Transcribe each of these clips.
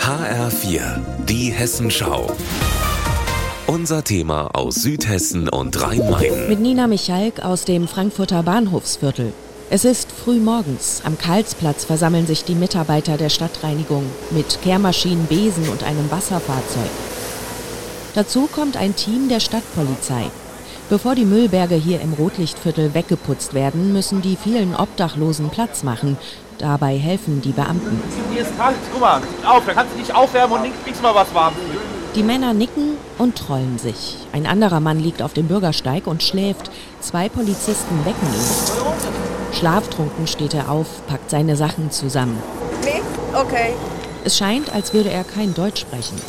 HR4, die Hessenschau. Unser Thema aus Südhessen und Rhein-Main. Mit Nina Michalk aus dem Frankfurter Bahnhofsviertel. Es ist früh morgens. Am Karlsplatz versammeln sich die Mitarbeiter der Stadtreinigung mit Kehrmaschinen, Besen und einem Wasserfahrzeug. Dazu kommt ein Team der Stadtpolizei. Bevor die Müllberge hier im Rotlichtviertel weggeputzt werden, müssen die vielen Obdachlosen Platz machen. Dabei helfen die Beamten. Hier ist kalt, guck mal, auf, da kannst du dich aufwärmen und kriegst mal was warm. Die Männer nicken und trollen sich. Ein anderer Mann liegt auf dem Bürgersteig und schläft. Zwei Polizisten wecken ihn. Schlaftrunken steht er auf, packt seine Sachen zusammen. Nee? Okay. Es scheint, als würde er kein Deutsch sprechen.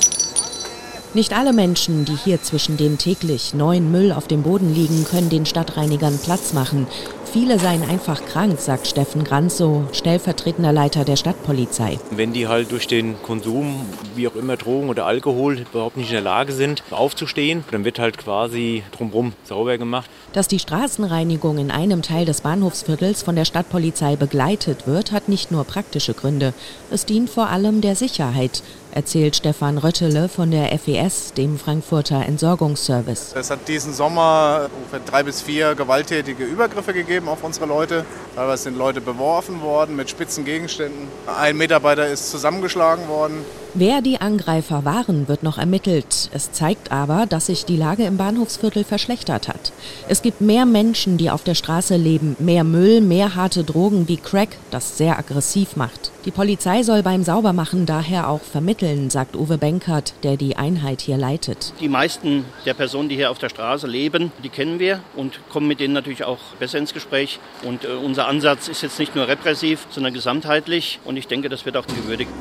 Nicht alle Menschen, die hier zwischen dem täglich neuen Müll auf dem Boden liegen, können den Stadtreinigern Platz machen. Viele seien einfach krank, sagt Steffen Granzow, stellvertretender Leiter der Stadtpolizei. Wenn die halt durch den Konsum, wie auch immer Drogen oder Alkohol, überhaupt nicht in der Lage sind, aufzustehen, dann wird halt quasi drumherum sauber gemacht. Dass die Straßenreinigung in einem Teil des Bahnhofsviertels von der Stadtpolizei begleitet wird, hat nicht nur praktische Gründe. Es dient vor allem der Sicherheit, erzählt Stefan Röttele von der FES, dem Frankfurter Entsorgungsservice. Es hat diesen Sommer ungefähr drei bis vier gewalttätige Übergriffe gegeben auf unsere Leute. Teilweise sind Leute beworfen worden mit spitzen Gegenständen. Ein Mitarbeiter ist zusammengeschlagen worden. Wer die Angreifer waren, wird noch ermittelt. Es zeigt aber, dass sich die Lage im Bahnhofsviertel verschlechtert hat. Es gibt mehr Menschen, die auf der Straße leben, mehr Müll, mehr harte Drogen wie Crack, das sehr aggressiv macht. Die Polizei soll beim Saubermachen daher auch vermitteln, sagt Uwe Benkert, der die Einheit hier leitet. Die meisten der Personen, die hier auf der Straße leben, die kennen wir und kommen mit denen natürlich auch besser ins Gespräch. Und äh, unser Ansatz ist jetzt nicht nur repressiv, sondern gesamtheitlich. Und ich denke, das wird auch gewürdigt.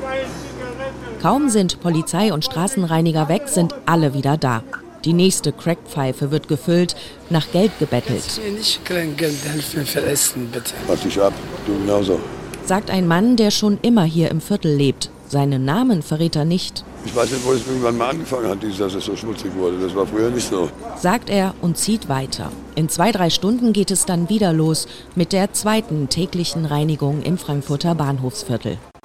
Kaum sind Polizei und Straßenreiniger weg, sind alle wieder da. Die nächste Crackpfeife wird gefüllt, nach Geld gebettelt. Ich will nicht kein Geld helfen für Essen, bitte. Warte dich ab, du genauso. Sagt ein Mann, der schon immer hier im Viertel lebt. Seinen Namen verrät er nicht. Ich weiß nicht, wo es irgendwann mal angefangen hat, dass es so schmutzig wurde. Das war früher nicht so. Sagt er und zieht weiter. In zwei, drei Stunden geht es dann wieder los mit der zweiten täglichen Reinigung im Frankfurter Bahnhofsviertel.